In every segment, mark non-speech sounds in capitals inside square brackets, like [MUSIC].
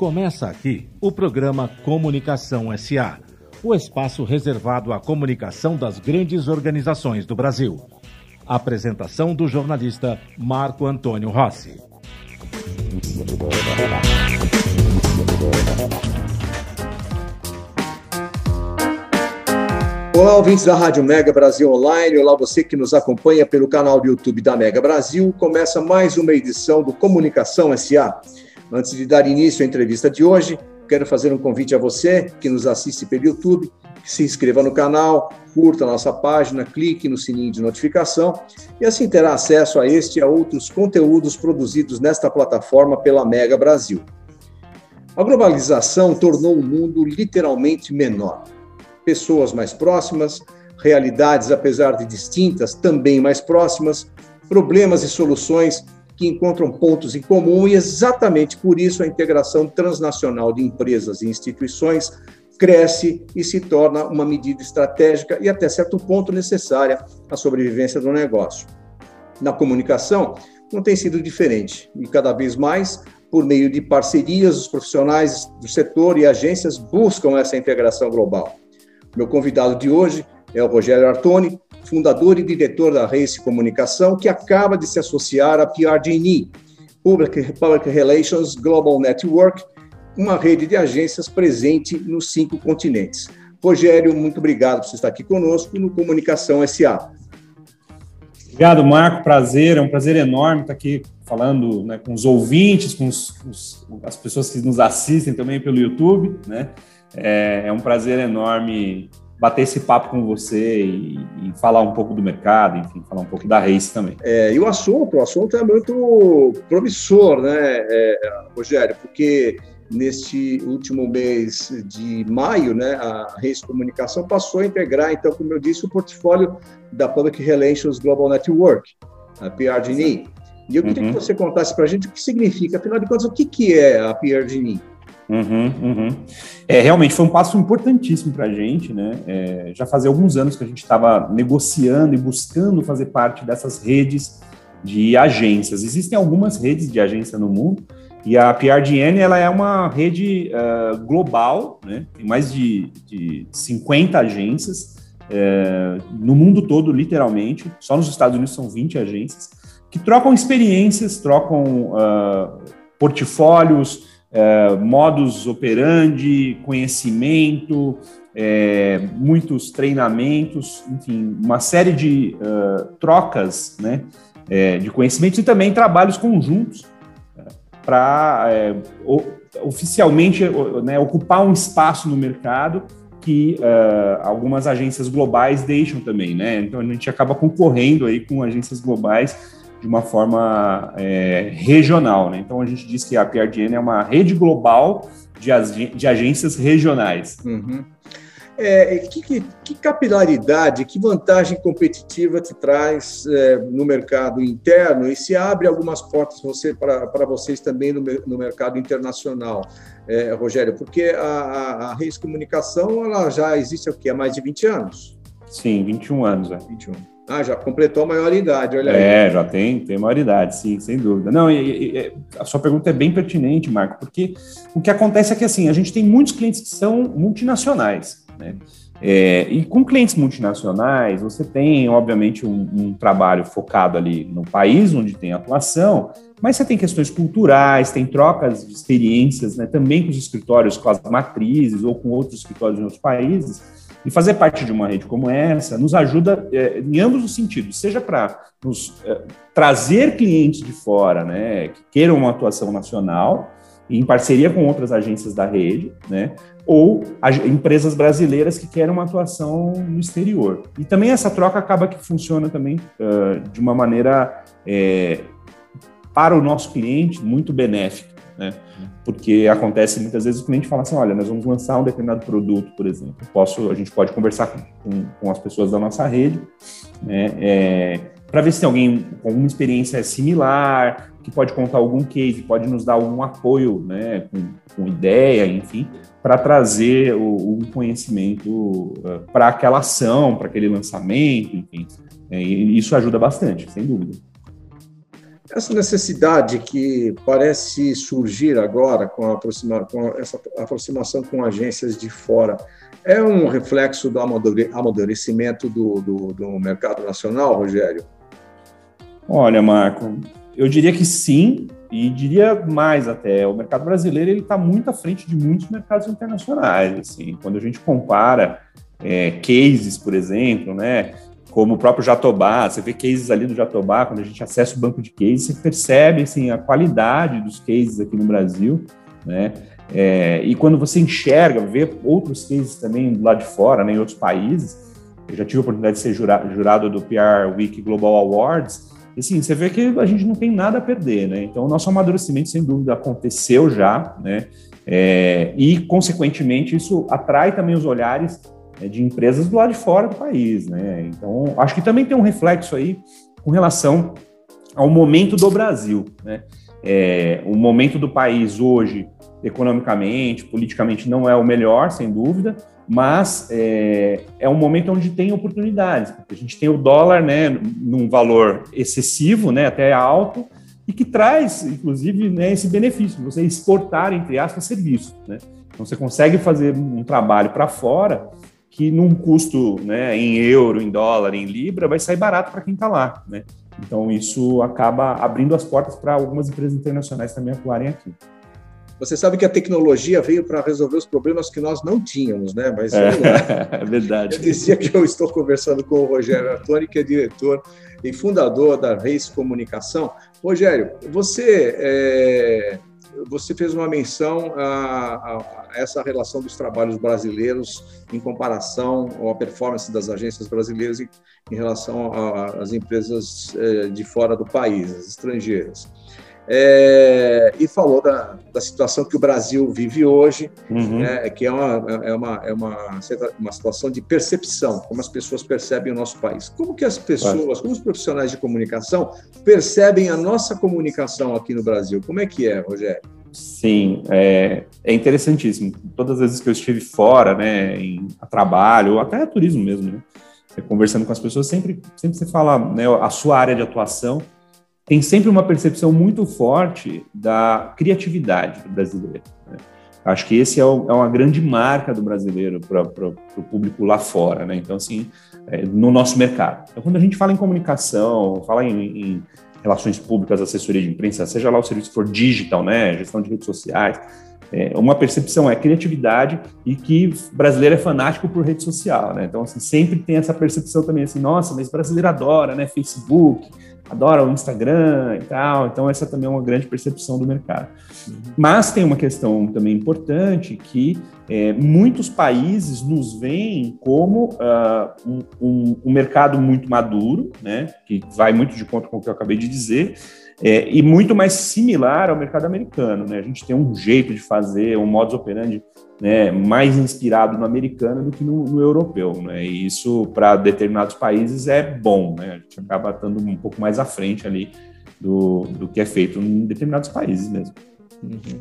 Começa aqui o programa Comunicação SA, o espaço reservado à comunicação das grandes organizações do Brasil. Apresentação do jornalista Marco Antônio Rossi. Olá, ouvintes da Rádio Mega Brasil Online. Olá, você que nos acompanha pelo canal do YouTube da Mega Brasil. Começa mais uma edição do Comunicação SA. Antes de dar início à entrevista de hoje, quero fazer um convite a você que nos assiste pelo YouTube, que se inscreva no canal, curta nossa página, clique no sininho de notificação e assim terá acesso a este e a outros conteúdos produzidos nesta plataforma pela Mega Brasil. A globalização tornou o mundo literalmente menor. Pessoas mais próximas, realidades, apesar de distintas, também mais próximas, problemas e soluções que encontram pontos em comum e exatamente por isso a integração transnacional de empresas e instituições cresce e se torna uma medida estratégica e até certo ponto necessária à sobrevivência do negócio. Na comunicação não tem sido diferente e cada vez mais por meio de parcerias, os profissionais do setor e agências buscam essa integração global. Meu convidado de hoje é o Rogério Artoni, fundador e diretor da Race Comunicação, que acaba de se associar à PRG&E, Public, Public Relations Global Network, uma rede de agências presente nos cinco continentes. Rogério, muito obrigado por você estar aqui conosco no Comunicação SA. Obrigado, Marco. Prazer, é um prazer enorme estar aqui falando né, com os ouvintes, com os, os, as pessoas que nos assistem também pelo YouTube. Né? É, é um prazer enorme bater esse papo com você e, e, falar um pouco do mercado, enfim, falar um pouco da Race também. É, e o assunto, o assunto é muito promissor, né, é, Rogério, porque neste último mês de maio, né, a Race Comunicação passou a integrar, então, como eu disse, o portfólio da Public Relations Global Network, a PRG&E. E eu queria uhum. que você contasse para a gente o que significa, afinal de contas, o que, que é a PRG&E? Uhum, uhum. É, realmente foi um passo importantíssimo para a gente, né? É, já fazia alguns anos que a gente estava negociando e buscando fazer parte dessas redes de agências. Existem algumas redes de agência no mundo e a PRGN ela é uma rede uh, global, né? Tem mais de, de 50 agências uh, no mundo todo, literalmente. Só nos Estados Unidos são 20 agências que trocam experiências, trocam uh, portfólios é, modus operandi, conhecimento, é, muitos treinamentos, enfim, uma série de uh, trocas né, é, de conhecimentos e também trabalhos conjuntos é, para é, oficialmente né, ocupar um espaço no mercado que uh, algumas agências globais deixam também, né? Então a gente acaba concorrendo aí com agências globais de uma forma é, regional. Né? Então, a gente diz que a PRDN é uma rede global de, ag de agências regionais. Uhum. É, que, que, que, capilaridade, que vantagem competitiva te traz é, no mercado interno e se abre algumas portas você, para vocês também no, no mercado internacional, é, Rogério? Porque a, a, a Reis Comunicação ela já existe aqui há mais de 20 anos. Sim, 21 anos. É. 21. Ah, já completou a maioridade, olha aí. É, já tem, tem maioridade, sim, sem dúvida. Não, e, e, a sua pergunta é bem pertinente, Marco, porque o que acontece é que assim, a gente tem muitos clientes que são multinacionais, né? É, e com clientes multinacionais, você tem, obviamente, um, um, trabalho focado ali no país onde tem atuação, mas você tem questões culturais, tem trocas de experiências né, também com os escritórios, com as matrizes ou com outros escritórios em outros países. E fazer parte de uma rede como essa nos ajuda é, em ambos os sentidos, seja para nos é, trazer clientes de fora, né, que queiram uma atuação nacional, em parceria com outras agências da rede, né, ou empresas brasileiras que querem uma atuação no exterior. E também essa troca acaba que funciona também uh, de uma maneira é, para o nosso cliente muito benéfica né? Porque acontece muitas vezes o cliente fala assim, olha, nós vamos lançar um determinado produto, por exemplo. Posso, a gente pode conversar com, com as pessoas da nossa rede, né? É, para ver se tem alguém com alguma experiência similar, que pode contar algum case, pode nos dar algum apoio, né, com, com ideia, enfim, para trazer o, conhecimento uh, para aquela ação, para aquele lançamento, enfim. É, isso ajuda bastante, sem dúvida. Essa necessidade que parece surgir agora com, aproxima, com essa aproximação com agências de fora, é um reflexo do amadurecimento do, do, do mercado nacional, Rogério? Olha, Marco, eu diria que sim, e diria mais até, o mercado brasileiro ele está muito à frente de muitos mercados internacionais. Assim, quando a gente compara é, cases, por exemplo, né, como o próprio Jatobá, você vê cases ali do Jatobá, quando a gente acessa o banco de cases, você percebe assim, a qualidade dos cases aqui no Brasil, né? É, e quando você enxerga, vê outros cases também do lado de fora, né, em outros países, eu já tive a oportunidade de ser jurado, jurado do PR Week Global Awards, e assim, você vê que a gente não tem nada a perder, né? Então, o nosso amadurecimento, sem dúvida, aconteceu já, né? É, e, consequentemente, isso atrai também os olhares de empresas do lado de fora do país, né? Então, acho que também tem um reflexo aí com relação ao momento do Brasil, né? É, o momento do país hoje, economicamente, politicamente, não é o melhor, sem dúvida, mas é, é, um momento onde tem oportunidades, porque a gente tem o dólar né, num valor excessivo, né, até alto, e que traz, inclusive, né, esse benefício, você exportar, entre aspas, serviços. Né? Então, você consegue fazer um trabalho para fora que num custo né, em euro, em dólar, em libra, vai sair barato para quem está lá. Né? Então, isso acaba abrindo as portas para algumas empresas internacionais também atuarem aqui. Você sabe que a tecnologia veio para resolver os problemas que nós não tínhamos, né? Mas é, é [LAUGHS] verdade. Eu dizia que eu estou conversando com o Rogério Artoni, que é diretor e fundador da Reis Comunicação. Rogério, você é, você fez uma menção a, a, essa relação dos trabalhos brasileiros em comparação à performance das agências brasileiras em, em relação às empresas é, de fora do país, as estrangeiras. É, e falou da, da situação que o Brasil vive hoje, uhum. né, que é, uma, é, uma, é uma, uma situação de percepção, como as pessoas percebem o nosso país. Como que as pessoas, como os profissionais de comunicação percebem a nossa comunicação aqui no Brasil? Como é que é, Rogério? Sim, é, é interessantíssimo. Todas as vezes que eu estive fora, né, em a trabalho, ou até a turismo mesmo, né, conversando com as pessoas, sempre, sempre você fala né, a sua área de atuação, tem sempre uma percepção muito forte da criatividade do brasileiro. Né? Acho que esse é, o, é, uma grande marca do brasileiro para o público lá fora, né? Então, assim, é, no nosso mercado. Então, quando a gente fala em comunicação, fala em, em, relações públicas, assessoria de imprensa, seja lá o serviço for digital, né? Gestão de redes sociais, é, uma percepção é criatividade e que brasileiro é fanático por rede social, né? Então, assim, sempre tem essa percepção também, assim, nossa, mas brasileiro adora, né? Facebook, adora o Instagram e tal, então essa também é uma grande percepção do mercado. Uhum. Mas tem uma questão também importante que é, muitos países nos veem como uh, um, um, um, mercado muito maduro, né, que vai muito de conta com o que eu acabei de dizer, é, e muito mais similar ao mercado americano. Né? A gente tem um jeito de fazer, um modus operandi né, mais inspirado no americano do que no, no europeu, né? E isso para determinados países é bom, né? A gente acaba estando um pouco mais à frente ali do, do que é feito em determinados países mesmo. Uhum.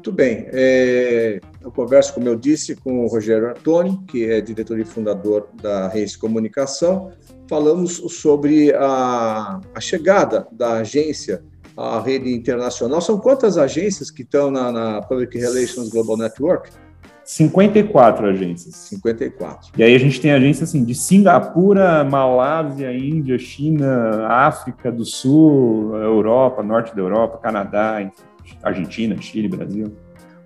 Muito bem. É, eu converso, como eu disse, com o Rogério Artoni, que é diretor e fundador da Reis Comunicação. Falamos sobre a, a chegada da agência a rede internacional. São quantas agências que estão na, na Public Relations Global Network? 54 agências. 54. E aí a gente tem agências assim, de Singapura, Malásia, Índia, China, África do Sul, Europa, Norte da Europa, Canadá, Argentina, Chile, Brasil.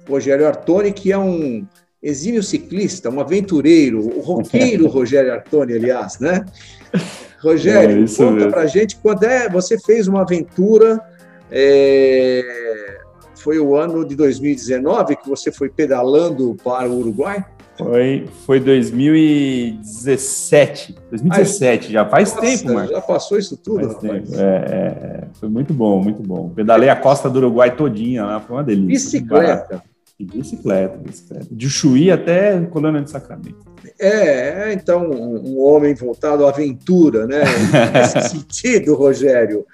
Rogério Artoni, que é um exímio ciclista, um aventureiro, o roqueiro [LAUGHS] Rogério Artoni, aliás, né? Rogério, é conta mesmo. pra gente quando é você fez uma aventura é, foi o ano de 2019 que você foi pedalando para o Uruguai? Foi, foi 2017. 2017, já faz Nossa, tempo, Marcos. Já passou isso tudo, rapaz. É, é, foi muito bom, muito bom. Pedalei a costa do Uruguai todinha lá, foi uma delícia. Bicicleta. Bicicleta, bicicleta. De Chuí até Colônia de Sacramento. É, é então, um homem voltado à aventura, né? [LAUGHS] Nesse sentido, Rogério.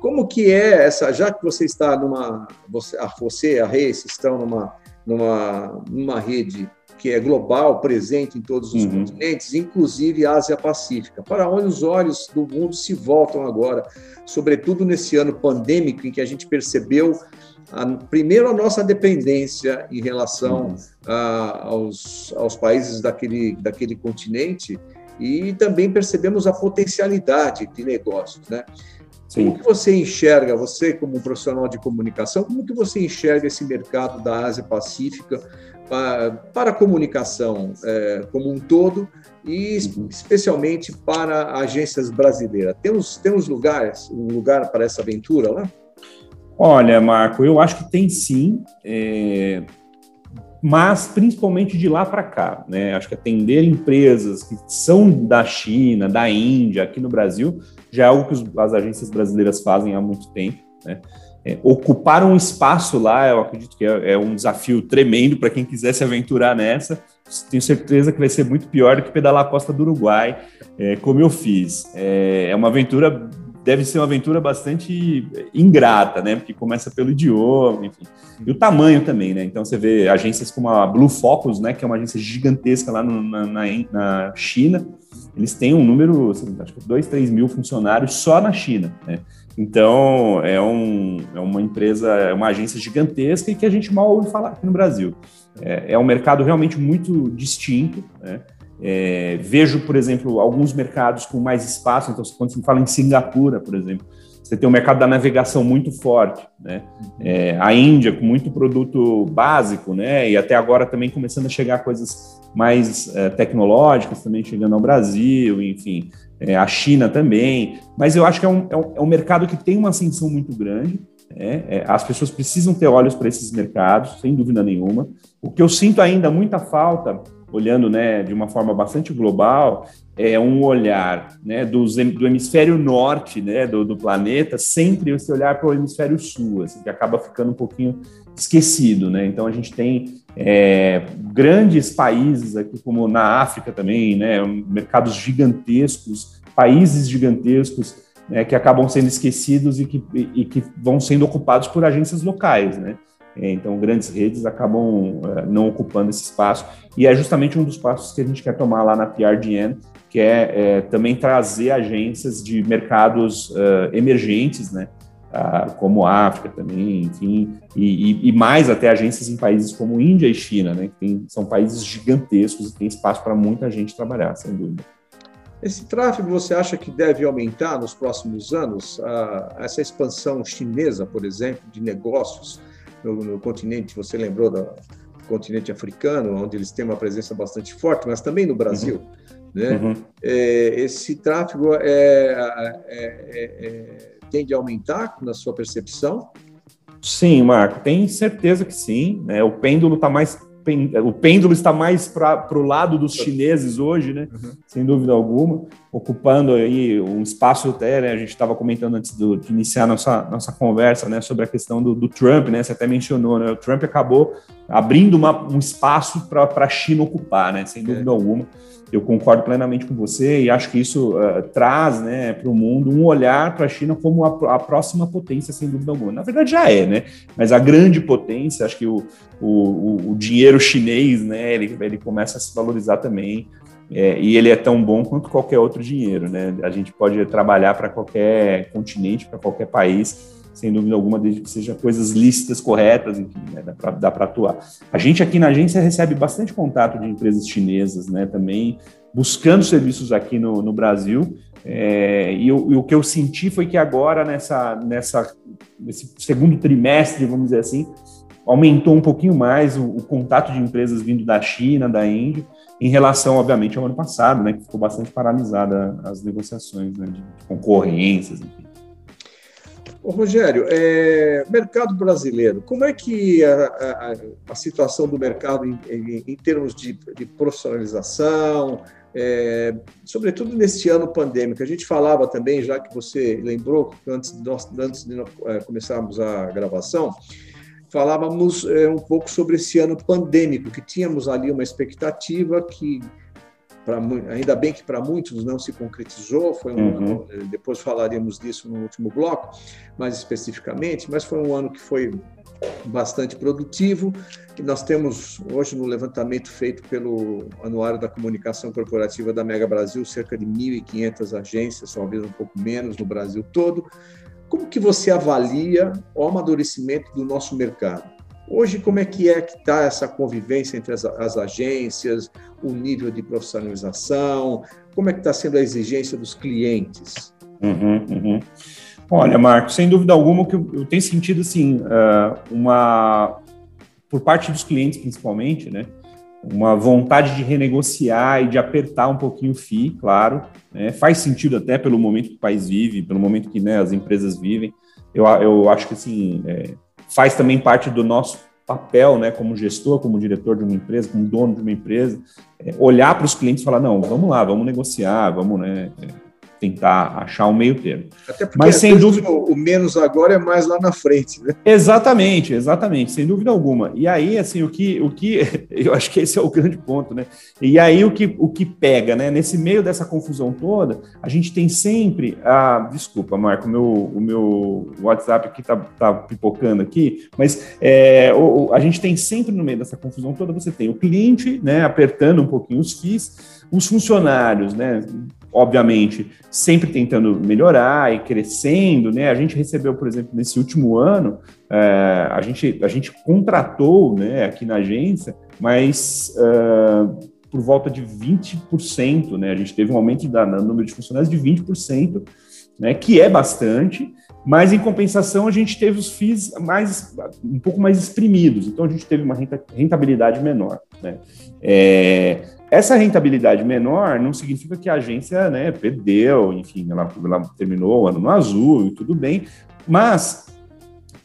Como que é essa, já que você está numa, você, a você, a Reis estão numa, numa, numa rede que é global, presente em todos os uhum. continentes, inclusive Ásia Pacífica, para onde os olhos do mundo se voltam agora, sobretudo nesse ano pandêmico em que a gente percebeu a, primeiro a nossa dependência em relação uhum. a, aos, aos países daquele, daquele continente e também percebemos a potencialidade de negócios, né? Sim. Como que você enxerga, você como um profissional de comunicação, como que você enxerga esse mercado da Ásia Pacífica para, para a comunicação é, como um todo e uhum. especialmente para agências brasileiras? Temos, temos lugares, um lugar para essa aventura lá? Olha, Marco, eu acho que tem sim. É mas principalmente de lá para cá, né? Acho que atender empresas que são da China, da Índia, aqui no Brasil, já é algo que as agências brasileiras fazem há muito tempo, né? É, ocupar um espaço lá, eu acredito que é, é um desafio tremendo para quem quiser se aventurar nessa. Tenho certeza que vai ser muito pior do que pedalar a costa do Uruguai, é, como eu fiz. É, é uma aventura deve ser uma aventura bastante ingrata, né? Porque começa pelo idioma, enfim. E o tamanho também, né? Então você vê agências como a Blue Focus, né? Que é uma agência gigantesca lá no, na, na, na, China. Eles têm um número, assim, acho que 2, 3 mil funcionários só na China, né? Então é, um, é uma empresa, é uma agência gigantesca e que a gente mal ouve falar aqui no Brasil. É, é um mercado realmente muito distinto, né? É, vejo, por exemplo, alguns mercados com mais espaço. Então, quando se fala em Singapura, por exemplo, você tem o mercado da navegação muito forte, né? É, a Índia com muito produto básico, né? E até agora também começando a chegar coisas mais é, tecnológicas, também chegando ao Brasil, enfim, é, a China também. Mas eu acho que é um, é um, é um mercado que tem uma ascensão muito grande. Né? É, as pessoas precisam ter olhos para esses mercados, sem dúvida nenhuma. O que eu sinto ainda muita falta olhando né, de uma forma bastante global, é um olhar né, do, do hemisfério norte né, do, do planeta, sempre esse olhar para o hemisfério sul, assim, que acaba ficando um pouquinho esquecido. Né? Então, a gente tem é, grandes países aqui, como na África também, né, mercados gigantescos, países gigantescos, né, que acabam sendo esquecidos e que, e que vão sendo ocupados por agências locais, né? É, então, grandes redes acabam é, não ocupando esse espaço. E é justamente um dos passos que a gente quer tomar lá na PRDN, que é, é também trazer agências de mercados uh, emergentes, né? Uh, como África também, enfim, e, e, e, mais até agências em países como Índia e China, né? Que tem, são países gigantescos e tem espaço para muita gente trabalhar, sem dúvida. Esse tráfego você acha que deve aumentar nos próximos anos? Uh, essa expansão chinesa, por exemplo, de negócios, no, no continente, você lembrou do continente africano, onde eles têm uma presença bastante forte, mas também no Brasil. Uhum. Né? Uhum. É, esse tráfego é, é, é, é, tende a aumentar na sua percepção? Sim, Marco, tem certeza que sim. Né? O pêndulo está mais o pêndulo está mais para o lado dos chineses hoje, né? Uhum. Sem dúvida alguma, ocupando aí um espaço até, né? A gente estava comentando antes do, de iniciar nossa, nossa conversa, né? Sobre a questão do, do, Trump, né? Você até mencionou, né? O Trump acabou abrindo uma, um espaço para a China ocupar, né? Sem dúvida é. alguma. Eu concordo plenamente com você e acho que isso uh, traz né, para o mundo um olhar para a China como a, a, próxima potência, sem dúvida alguma. Na verdade, já é, né? Mas a grande potência, acho que o, o, o dinheiro chinês, né, ele, ele começa a se valorizar também. É, e ele é tão bom quanto qualquer outro dinheiro, né? A gente pode trabalhar para qualquer continente, para qualquer país, sem dúvida alguma, desde que sejam coisas lícitas, corretas, enfim, né, dá para atuar. A gente aqui na agência recebe bastante contato de empresas chinesas, né, também buscando serviços aqui no, no Brasil, é, e, o, e, o que eu senti foi que agora, nessa, nessa, nesse segundo trimestre, vamos dizer assim, aumentou um pouquinho mais o, o, contato de empresas vindo da China, da Índia, em relação, obviamente, ao ano passado, né, que ficou bastante paralisada as negociações né, de concorrências, enfim. Ô, Rogério, é, mercado brasileiro, como é que a, a, a situação do mercado em, em, em termos de, de profissionalização, é, sobretudo neste ano pandêmico? A gente falava também, já que você lembrou, antes de, nós, antes de nós, é, começarmos a gravação, falávamos é, um pouco sobre esse ano pandêmico, que tínhamos ali uma expectativa que Pra, ainda bem que para muitos não se concretizou, foi um uhum. ano, depois falaremos disso no último bloco, mais especificamente, mas foi um ano que foi bastante produtivo. E nós temos hoje no levantamento feito pelo Anuário da Comunicação Corporativa da Mega Brasil cerca de 1.500 agências, talvez um pouco menos no Brasil todo. Como que você avalia o amadurecimento do nosso mercado? Hoje, como é que é que está essa convivência entre as, as, agências, o nível de profissionalização, como é que está sendo a exigência dos clientes? Uhum, uhum. Olha, Marco, sem dúvida alguma, que eu, tenho sentido assim, uma por parte dos clientes principalmente, né, uma vontade de renegociar e de apertar um pouquinho o FII, claro, né, faz sentido até pelo momento que o país vive, pelo momento que né, as empresas vivem. Eu, eu acho que assim é, faz também parte do nosso papel, né, como gestor, como diretor de uma empresa, como dono de uma empresa, é, olhar para os clientes e falar, não, vamos lá, vamos negociar, vamos, né, é, tentar achar um meio termo. Até porque Mas sem dúvida o menos agora é mais lá na frente, né? Exatamente, exatamente, sem dúvida alguma. E aí assim, o que o que [LAUGHS] eu acho que esse é o grande ponto, né? E aí o que o que pega, né, nesse meio dessa confusão toda, a gente tem sempre a desculpa, Marco, meu o meu WhatsApp aqui tá, tá pipocando aqui, mas é, o, a gente tem sempre no meio dessa confusão toda, você tem o cliente, né, apertando um pouquinho os FIIs, os funcionários, né, obviamente, sempre tentando melhorar e crescendo, né? A gente recebeu, por exemplo, nesse último ano, é, a, gente, a gente contratou, né, aqui na agência, mas uh, por volta de 20%, né? A gente teve um aumento da, no número de funcionários de 20%, né, que é bastante, mas em compensação a gente teve os FIIs mais, um pouco mais exprimidos, então a gente teve uma rentabilidade menor. Né? É, essa rentabilidade menor não significa que a agência né, perdeu, enfim, ela, ela terminou o ano no azul e tudo bem, mas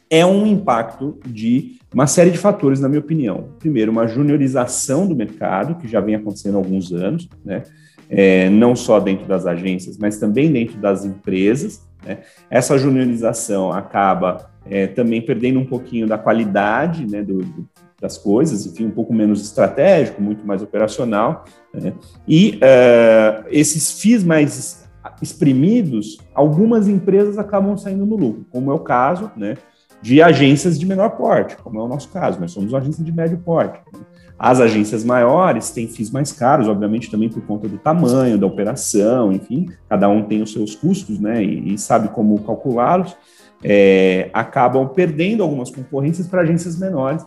é um impacto de uma série de fatores, na minha opinião. Primeiro, uma juniorização do mercado, que já vem acontecendo há alguns anos, né? É, não só dentro das agências, mas também dentro das empresas. Né? Essa juniorização acaba é, também perdendo um pouquinho da qualidade né, do, do, das coisas, enfim, um pouco menos estratégico, muito mais operacional. Né? E uh, esses FIIs mais exprimidos, algumas empresas acabam saindo no lucro, como é o caso né, de agências de menor porte, como é o nosso caso, nós somos uma agência de médio porte. Né? As agências maiores têm FIIs mais caros, obviamente também por conta do tamanho da operação, enfim, cada um tem os seus custos né, e, e sabe como calculá-los. É, acabam perdendo algumas concorrências para agências menores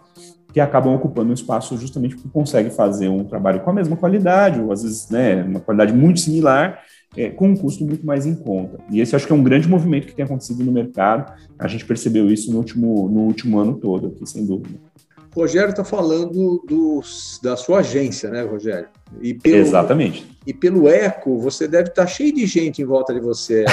que acabam ocupando um espaço justamente porque conseguem fazer um trabalho com a mesma qualidade, ou às vezes né, uma qualidade muito similar, é, com um custo muito mais em conta. E esse acho que é um grande movimento que tem acontecido no mercado. A gente percebeu isso no último, no último ano todo, aqui, sem dúvida. Rogério está falando da sua agência, né, Rogério? E pelo, Exatamente. E pelo eco, você deve estar cheio de gente em volta de você.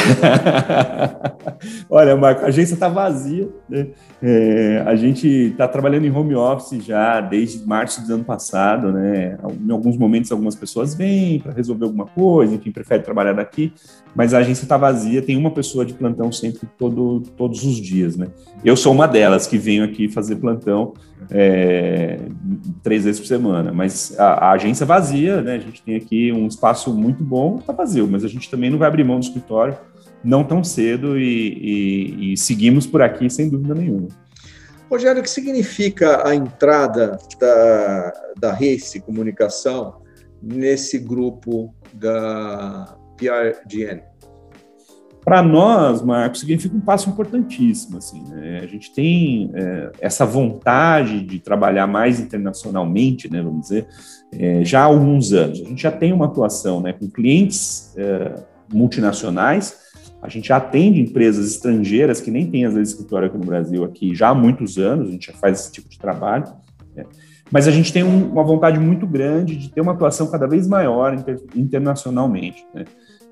[LAUGHS] Olha, Marco, a agência está vazia. Né? É, a gente está trabalhando em home office já desde março do ano passado. Né? Em alguns momentos, algumas pessoas vêm para resolver alguma coisa, enfim, prefere trabalhar daqui, mas a agência está vazia. Tem uma pessoa de plantão sempre, todo, todos os dias. Né? Eu sou uma delas que venho aqui fazer plantão é, três vezes por semana, mas a, a agência vazia dia, né? A gente tem aqui um espaço muito bom, tá vazio, mas a gente também não vai abrir mão do escritório não tão cedo e, e, e seguimos por aqui sem dúvida nenhuma. Rogério, o que significa a entrada da, da Race Comunicação nesse grupo da PRGN? Para nós, Marcos, significa um passo importantíssimo. Assim, né? A gente tem é, essa vontade de trabalhar mais internacionalmente, né, vamos dizer, é, já há alguns anos. A gente já tem uma atuação né, com clientes é, multinacionais, a gente atende empresas estrangeiras que nem têm, às vezes, escritório aqui no Brasil aqui já há muitos anos, a gente já faz esse tipo de trabalho. Né? Mas a gente tem um, uma vontade muito grande de ter uma atuação cada vez maior inter, internacionalmente. Né?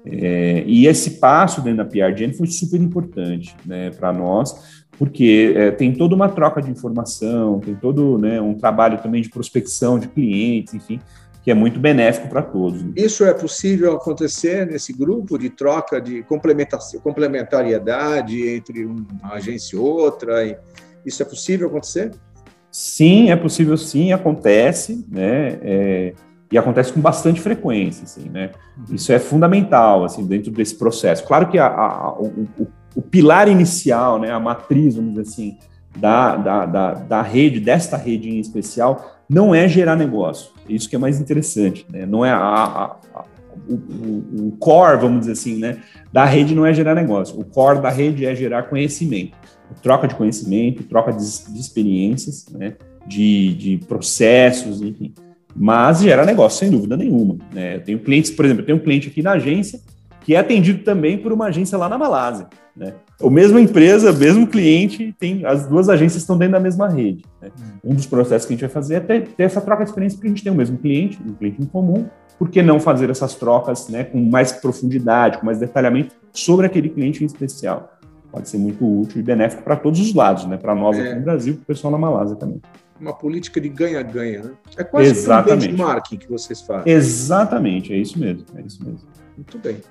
É, e esse passo dentro da PRGN foi super importante né, para nós, porque é, tem toda uma troca de informação, tem todo né, um trabalho também de prospecção de clientes, enfim, que é muito benéfico para todos. Isso é possível acontecer nesse grupo de troca de complementariedade entre uma agência e outra? Isso é possível acontecer? Sim, é possível sim, acontece, né? É, E acontece com bastante frequência, assim, né? Isso é fundamental, assim, dentro desse processo. Claro que a, a, o, o, o, pilar inicial, né, a matriz, vamos dizer assim, da, da, da, da, rede, desta rede em especial, não é gerar negócio. Isso que é mais interessante, né? Não é a, a, a o, o, o, core, vamos dizer assim, né, da rede não é gerar negócio. O core da rede é gerar conhecimento, troca de conhecimento, troca de, de experiências, né, de, de processos, enfim mas gera negócio, sem dúvida nenhuma. Né? Eu tenho clientes, por exemplo, eu tenho um cliente aqui na agência que é atendido também por uma agência lá na Malásia. Né? A mesma empresa, mesmo cliente, tem as duas agências estão dentro da mesma rede. Né? Um dos processos que a gente vai fazer é ter, ter, essa troca de experiência, porque a gente tem o mesmo cliente, um cliente em comum. Por que não fazer essas trocas né, com mais profundidade, com mais detalhamento sobre aquele cliente em especial? Pode ser muito útil e benéfico para todos os lados, né? para nós é. aqui no Brasil e para o pessoal na Malásia também uma política de ganha-ganha, né? É quase Exatamente. um benchmarking que vocês fazem. Exatamente, é isso mesmo, é isso mesmo. Muito bem.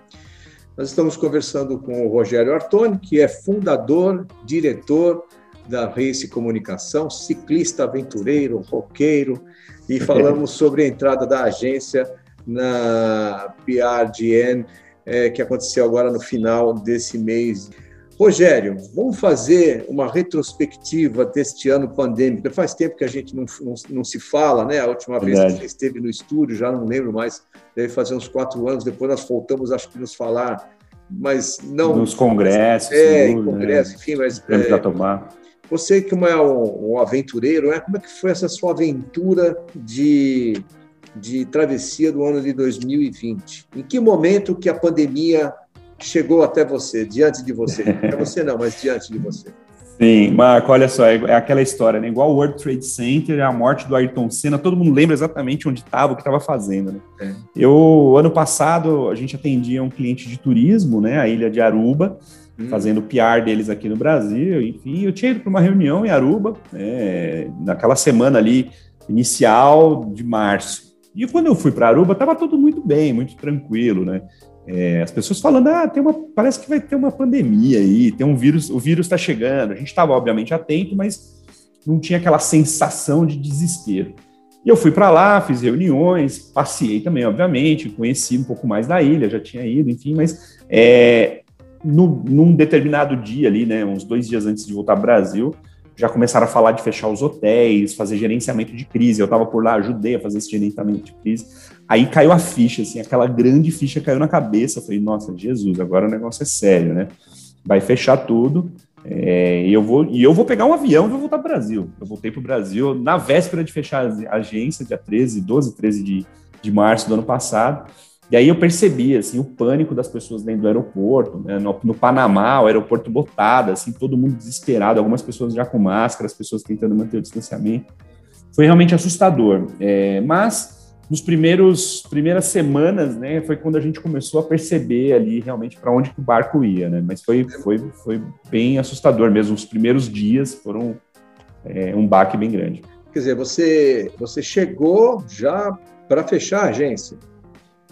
Nós estamos conversando com o Rogério Artoni, que é fundador, diretor da Race Comunicação, ciclista aventureiro, roqueiro, e [LAUGHS] falamos sobre a entrada da agência na PRGN, é, que aconteceu agora no final desse mês Rogério, vamos fazer uma retrospectiva deste ano pandêmico. Faz tempo que a gente não, não, não se fala, né? A última Verdade. vez que você esteve no estúdio, já não lembro mais, deve fazer uns quatro anos. Depois nós voltamos, acho que nos falar, mas não. Nos congressos. É, em congressos, né? enfim, mas. É, para tomar. Você que é um, um aventureiro, né? como é que foi essa sua aventura de, de travessia do ano de 2020? Em que momento que a pandemia chegou até você, diante de você. [LAUGHS] É você não, mas diante de você. Sim, Marco, olha só, é, é aquela história, né? Igual o World Trade Center, a morte do Ayrton Senna, todo mundo lembra exatamente onde estava, o que estava fazendo, né? É. Eu, ano passado, a gente atendia um cliente de turismo, né? A ilha de Aruba, hum. fazendo o PR deles aqui no Brasil, enfim, eu tinha ido para uma reunião em Aruba, né? naquela semana ali, inicial de março. E quando eu fui para Aruba, estava tudo muito bem, muito tranquilo, né? É, as pessoas falando, ah, tem uma, parece que vai ter uma pandemia aí, tem um vírus, o vírus está chegando. A gente estava, obviamente, atento, mas não tinha aquela sensação de desespero. E eu fui para lá, fiz reuniões, passei também, obviamente, conheci um pouco mais da ilha, já tinha ido, enfim, mas é, no, num determinado dia ali, né, uns dois dias antes de voltar ao Brasil, já começaram a falar de fechar os hotéis, fazer gerenciamento de crise. Eu estava por lá, ajudei a fazer esse gerenciamento de crise. Aí caiu a ficha, assim, aquela grande ficha caiu na cabeça. Eu falei, nossa, Jesus, agora o negócio é sério, né? Vai fechar tudo. É, e, eu vou, e eu vou pegar um avião e vou voltar para o Brasil. Eu voltei para o Brasil na véspera de fechar a agência, dia 13, 12, 13 de, de março do ano passado. E aí eu percebi, assim, o pânico das pessoas dentro do aeroporto, né? no, no, Panamá, o aeroporto botado, assim, todo mundo desesperado, algumas pessoas já com máscara, as pessoas tentando manter o distanciamento. Foi realmente assustador. É, mas nos primeiros primeiras semanas, né, foi quando a gente começou a perceber ali realmente para onde que o barco ia, né? Mas foi foi foi bem assustador mesmo. Os primeiros dias foram é, um baque bem grande. Quer dizer, você você chegou já para fechar a agência?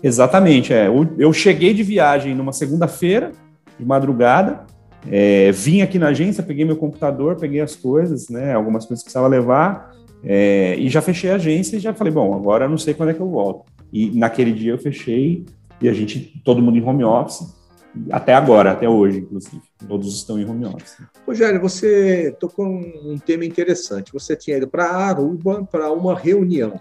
Exatamente, é. Eu cheguei de viagem numa segunda-feira, de madrugada, é, vim aqui na agência, peguei meu computador, peguei as coisas, né, algumas coisas que precisava levar, é, e já fechei a agência e já falei, bom, agora não sei quando é que eu volto. E naquele dia eu fechei e a gente, todo mundo em home office, até agora, até hoje, inclusive. Todos estão em home office. Rogério, você tocou um tema interessante. Você tinha ido para Aruba para uma reunião.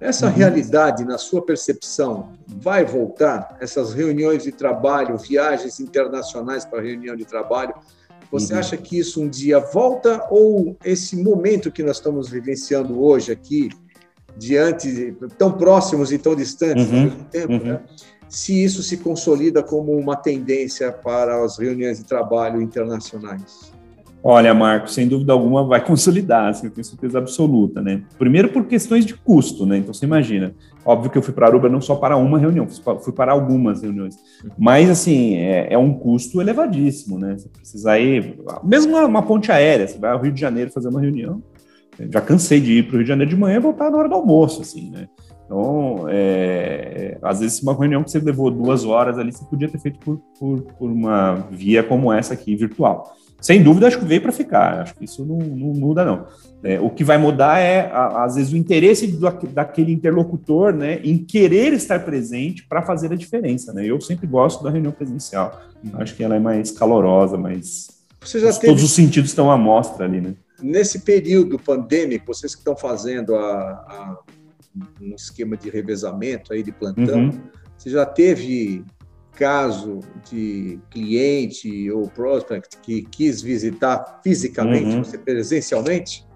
Essa uhum. realidade, na sua percepção, vai voltar? Essas reuniões de trabalho, viagens internacionais para reunião de trabalho, você uhum. acha que isso um dia volta ou esse momento que nós estamos vivenciando hoje aqui, diante, tão próximos e tão distantes uhum. ao mesmo tempo, uhum. né? se isso se consolida como uma tendência para as reuniões de trabalho internacionais? Olha, Marco, sem dúvida alguma vai consolidar, assim, eu tenho certeza absoluta, né? Primeiro por questões de custo, né? Então você imagina, óbvio que eu fui para Aruba não só para uma reunião, fui para algumas reuniões, mas assim é, é um custo elevadíssimo, né? Você precisa ir, mesmo uma, uma, ponte aérea, você vai ao Rio de Janeiro fazer uma reunião, já cansei de ir para o Rio de Janeiro de manhã e voltar na hora do almoço, assim, né? Então, é, às vezes, uma reunião que você levou duas horas ali, você podia ter feito por, por, por uma via como essa aqui, virtual. Sem dúvida, acho que veio para ficar. Acho que isso não, não muda, não. É, o que vai mudar é, às vezes, o interesse do, daquele interlocutor né, em querer estar presente para fazer a diferença. Né? Eu sempre gosto da reunião presencial. Acho que ela é mais calorosa, mais. Teve... Todos os sentidos estão à mostra ali, né? Nesse período pandêmico, vocês que estão fazendo a, a, um esquema de revezamento aí de plantão, uhum. você já teve caso de cliente ou prospect que quis visitar fisicamente, uhum. você presencialmente?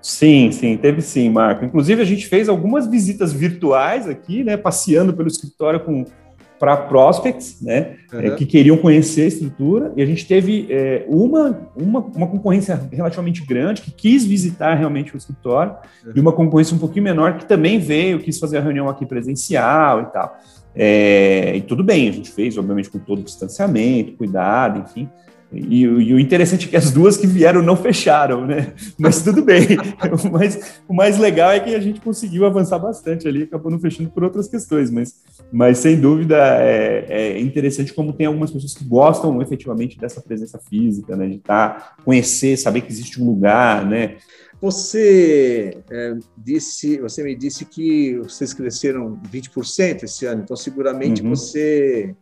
Sim, sim, teve sim, Marco. Inclusive, a gente fez algumas visitas virtuais aqui, né, passeando pelo escritório com para prospects, né, uhum. é, que queriam conhecer a estrutura, e a gente teve é, uma, uma, uma concorrência relativamente grande, que quis visitar realmente o escritório, uhum. e uma concorrência um pouquinho menor, que também veio, quis fazer a reunião aqui presencial e tal. É, e tudo bem, a gente fez, obviamente, com todo o distanciamento, cuidado, enfim, e, e, o interessante é que as duas que vieram não fecharam, né? [LAUGHS] Mas tudo bem. [LAUGHS] o, mais, o mais legal é que a gente conseguiu avançar bastante ali, acabou não fechando por outras questões, mas, mas sem dúvida é, é interessante como tem algumas pessoas que gostam efetivamente dessa presença física, né? De estar, tá, conhecer, saber que existe um lugar, né? Você é, disse, você me disse que vocês cresceram 20% esse ano, então seguramente uhum. você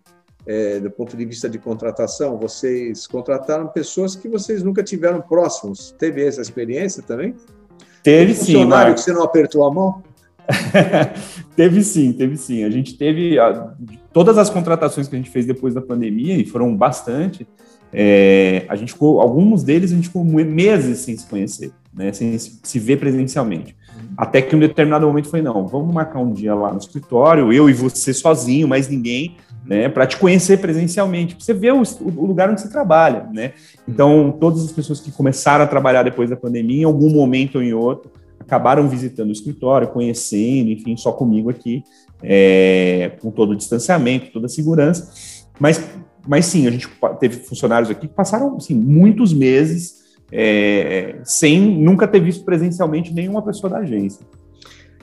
é, do ponto de vista de contratação, vocês contrataram pessoas que vocês nunca tiveram próximos. Teve essa experiência também? Teve sim. Funcionário que você não apertou a mão? [LAUGHS] teve sim, teve sim. A gente teve a, todas as contratações que a gente fez depois da pandemia, e foram bastante. É, a gente ficou, alguns deles a gente ficou meses sem se conhecer, né, sem se, ver presencialmente. Até que um determinado momento foi: não, vamos marcar um dia lá no escritório, eu e você sozinho, mais ninguém, né, para te conhecer presencialmente, para você ver o, o, lugar onde você trabalha, né? Então, todas as pessoas que começaram a trabalhar depois da pandemia, em algum momento ou em outro, acabaram visitando o escritório, conhecendo, enfim, só comigo aqui, é, com todo o distanciamento, toda a segurança. Mas, mas sim, a gente teve funcionários aqui que passaram assim, muitos meses é, sem nunca ter visto presencialmente nenhuma pessoa da agência.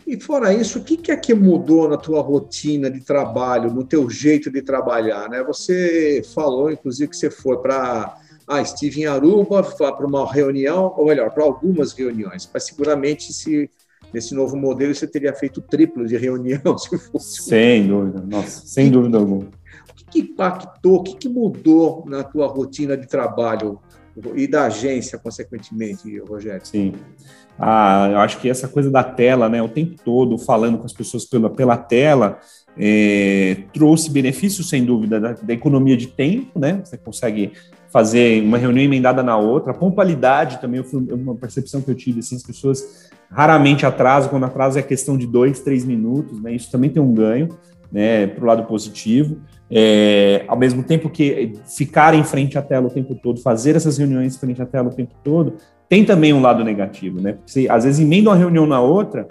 E fora isso, o que, que é que mudou na tua rotina de trabalho, no teu jeito de trabalhar? Né? Você falou, inclusive, que você foi para. Ah, estive em Aruba para uma reunião, ou melhor, para algumas reuniões, mas seguramente se nesse novo modelo você teria feito triplo de reunião. [LAUGHS] Se fosse. Sem dúvida, nossa, sem dúvida alguma. O que, que impactou, o que, que mudou na tua rotina de trabalho e da agência, consequentemente, Rogério? Sim. Ah, eu acho que essa coisa da tela, né, o tempo todo falando com as pessoas pela, pela tela, é, trouxe benefícios, sem dúvida, da, da, economia de tempo, né? Você consegue fazer uma reunião emendada na outra. A pontualidade também foi uma percepção que eu tive, assim, as pessoas raramente atrasam, quando atrasam é questão de dois, três minutos, né? Isso também tem um ganho, né, para o lado positivo. É, ao mesmo tempo que ficar em frente à tela o tempo todo, fazer essas reuniões em frente à tela o tempo todo, tem também um lado negativo, né? Porque você, às vezes emenda uma reunião na outra,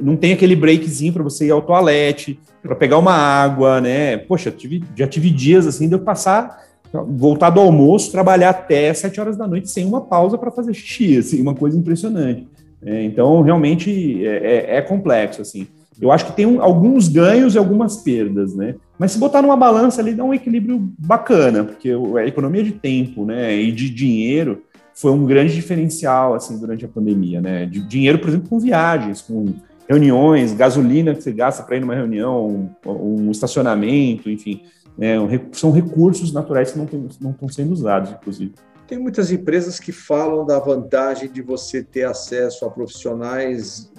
não tem aquele breakzinho para você ir ao toalete, para pegar uma água, né? Poxa, tive, já tive dias assim de eu passar, voltar do almoço, trabalhar até sete horas da noite sem uma pausa para fazer xixi, assim, uma coisa impressionante. É, então, realmente é, é, é, complexo, assim. Eu acho que tem um, alguns ganhos e algumas perdas, né? Mas se botar numa balança ali, dá um equilíbrio bacana, porque a economia de tempo, né, e de dinheiro foi um grande diferencial assim durante a pandemia, né? De dinheiro, por exemplo, com viagens, com reuniões, gasolina que você gasta para ir numa reunião, um, um estacionamento, enfim, né? são recursos naturais que não, não estão sendo usados, inclusive. Tem muitas empresas que falam da vantagem de você ter acesso a profissionais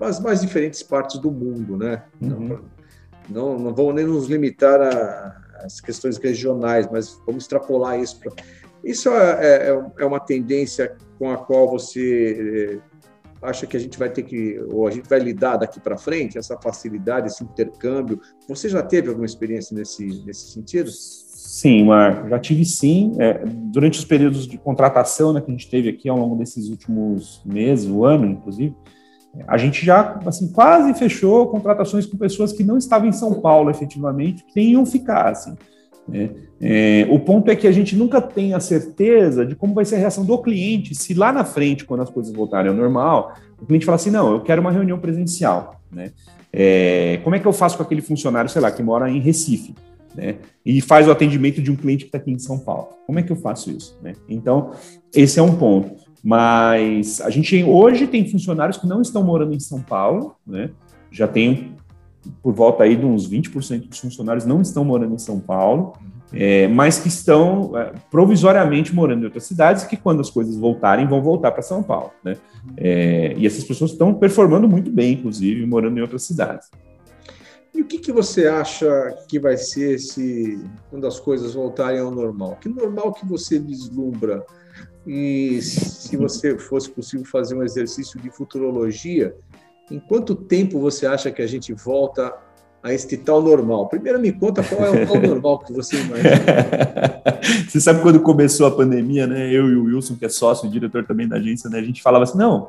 das mais diferentes partes do mundo, né? Uhum. Não, não, vamos nem nos limitar às questões regionais, mas vamos extrapolar isso para isso é, é, é, uma tendência com a qual você eh, acha que a gente vai ter que, ou a gente vai lidar daqui para frente, essa facilidade, esse intercâmbio? Você já teve alguma experiência nesse, nesse sentido? Sim, Mar, já tive sim. É, durante os períodos de contratação né, que a gente teve aqui ao longo desses últimos meses, o ano, inclusive, a gente já assim, quase fechou contratações com pessoas que não estavam em São Paulo efetivamente, que iam ficar. Assim. Né? É, o ponto é que a gente nunca tem a certeza de como vai ser a reação do cliente, se lá na frente, quando as coisas voltarem ao normal, o cliente fala assim: não, eu quero uma reunião presencial. né? É, como é que eu faço com aquele funcionário, sei lá, que mora em Recife, né? E faz o atendimento de um cliente que está aqui em São Paulo. Como é que eu faço isso? Né? Então, esse é um ponto. Mas a gente hoje tem funcionários que não estão morando em São Paulo, né? Já tem por volta aí de uns 20% dos funcionários não estão morando em São Paulo, é, mas que estão é, provisoriamente morando em outras cidades, que quando as coisas voltarem, vão voltar para São Paulo. Né? É, e essas pessoas estão performando muito bem, inclusive, morando em outras cidades. E o que, que você acha que vai ser se quando as coisas voltarem ao normal? Que normal que você vislumbra? E se você fosse possível fazer um exercício de futurologia, em quanto tempo você acha que a gente volta a este tal normal? Primeiro me conta qual é o tal normal que você imagina. [LAUGHS] você sabe quando começou a pandemia, né? Eu e o Wilson, que é sócio e diretor também da agência, né? A gente falava assim, não,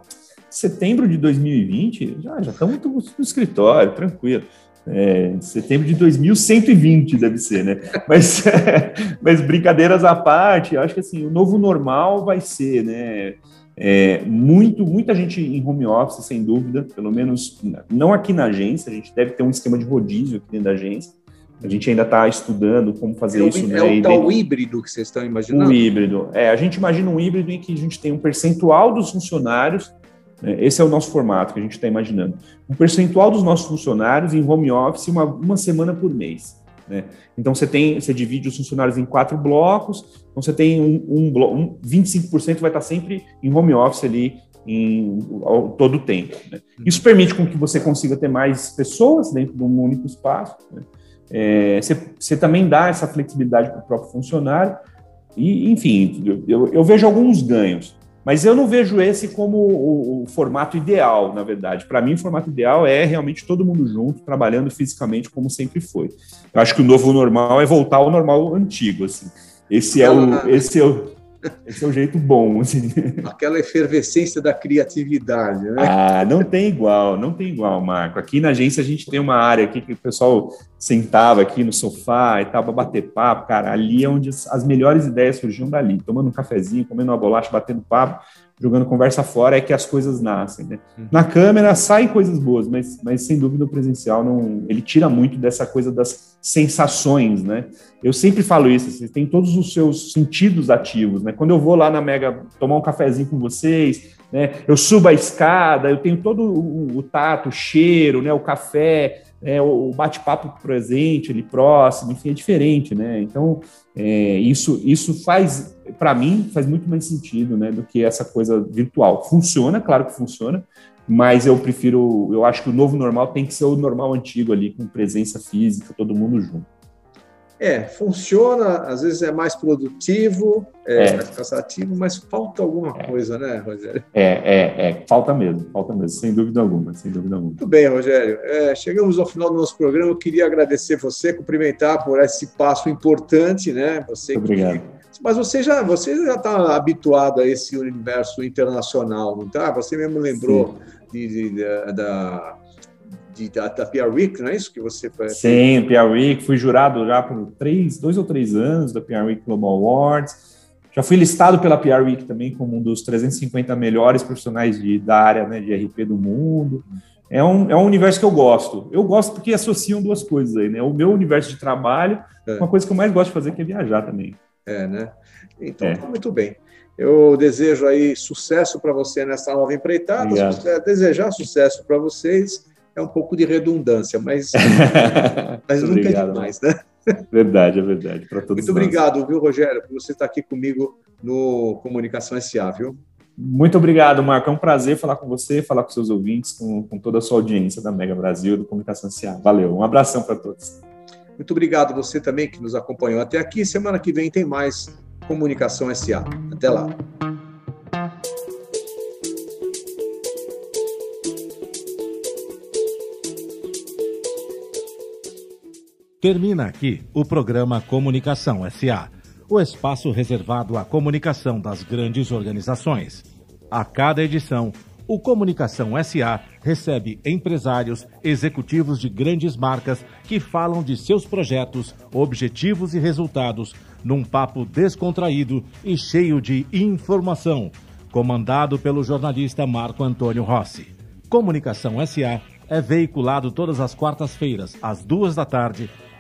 setembro de 2020, já, já estamos no escritório, tranquilo. É, setembro de 2120 deve ser, né? Mas, [LAUGHS] mas brincadeiras à parte, acho que assim, o novo normal vai ser, né? É, muito, muita gente em home office, sem dúvida, pelo menos não aqui na agência, a gente deve ter um esquema de rodízio aqui dentro da agência. A gente ainda está estudando como fazer é isso. É né? o tal híbrido que vocês estão imaginando? Um híbrido. É, a gente imagina um híbrido em que a gente tem um percentual dos funcionários? Esse é o nosso formato que a gente está imaginando, um percentual dos nossos funcionários em home office uma, uma semana por mês. Né? Então você tem, você divide os funcionários em quatro blocos, então você tem um, um, um 25% vai estar sempre em home office ali em ao, todo o tempo. Né? Uhum. Isso permite com que você consiga ter mais pessoas dentro de um único espaço. Né? É, você, você, também dá essa flexibilidade para o próprio funcionário. E, enfim, eu, eu vejo alguns ganhos. Mas eu não vejo esse como o, o formato ideal, na verdade. Para mim, o formato ideal é realmente todo mundo junto, trabalhando fisicamente como sempre foi. Eu acho que o novo normal é voltar ao normal antigo, assim. Esse é o, esse é o, esse é o jeito bom, assim. Aquela efervescência da criatividade, né? Ah, não tem igual, não tem igual, Marco. Aqui na agência a gente tem uma área aqui que o pessoal sentava aqui no sofá e tal para bater papo, cara. Ali é onde as melhores ideias surgiam dali, tomando um cafezinho, comendo uma bolacha, batendo papo jogando conversa fora é que as coisas nascem, né? Uhum. Na câmera saem coisas boas, mas, mas sem dúvida o presencial não, ele tira muito dessa coisa das sensações, né? Eu sempre falo isso, você tem todos os seus sentidos ativos, né? Quando eu vou lá na Mega tomar um cafezinho com vocês, né? Eu subo a escada, eu tenho todo o, o tato, o cheiro, né? O café, é, o bate-papo presente, ali próximo, enfim, é diferente, né? Então, é, isso, isso faz, para mim, faz muito mais sentido, né, do que essa coisa virtual. Funciona, claro que funciona, mas eu prefiro, eu acho que o novo normal tem que ser o normal antigo ali, com presença física, todo mundo junto. É, funciona, às vezes é mais produtivo, é, é. mais cansativo, mas falta alguma é. coisa, né, Rogério? É, é, é, falta mesmo, falta mesmo, sem dúvida alguma, sem dúvida alguma. Muito bem, Rogério. É, chegamos ao final do nosso programa. Eu queria agradecer você, cumprimentar por esse passo importante, né? Você Muito obrigado. Que... Mas você já você já está habituado a esse universo internacional, não está? Você mesmo lembrou de, de, de, da de, da, da Week, não é isso que você faz? Sim, Week, fui jurado já por três, dois ou três anos da Week Global Awards. Já fui listado pela PR Week também como um dos 350 melhores profissionais de, da área né, de RP do mundo. É um, é um universo que eu gosto. Eu gosto porque associam duas coisas aí, né? O meu universo de trabalho, é. uma coisa que eu mais gosto de fazer que é viajar também. É, né? Então, é. Tá muito bem. Eu desejo aí sucesso para você nessa nova empreitada. Obrigado. Desejar sucesso para vocês é um pouco de redundância, mas, [LAUGHS] mas nunca obrigado, é demais, né? Verdade, é verdade. Para todos Muito nós. obrigado, viu, Rogério, por você estar aqui comigo no Comunicação SA, viu? Muito obrigado, Marco. É um prazer falar com você, falar com seus ouvintes, com, com toda a sua audiência da Mega Brasil, do Comunicação SA. Valeu, um abração para todos. Muito obrigado você também que nos acompanhou até aqui. Semana que vem tem mais Comunicação SA. Até lá. Termina aqui o programa Comunicação SA, o espaço reservado à comunicação das grandes organizações. A cada edição, o Comunicação SA recebe empresários, executivos de grandes marcas que falam de seus projetos, objetivos e resultados num papo descontraído e cheio de informação, comandado pelo jornalista Marco Antônio Rossi. Comunicação SA é veiculado todas as quartas-feiras, às duas da tarde,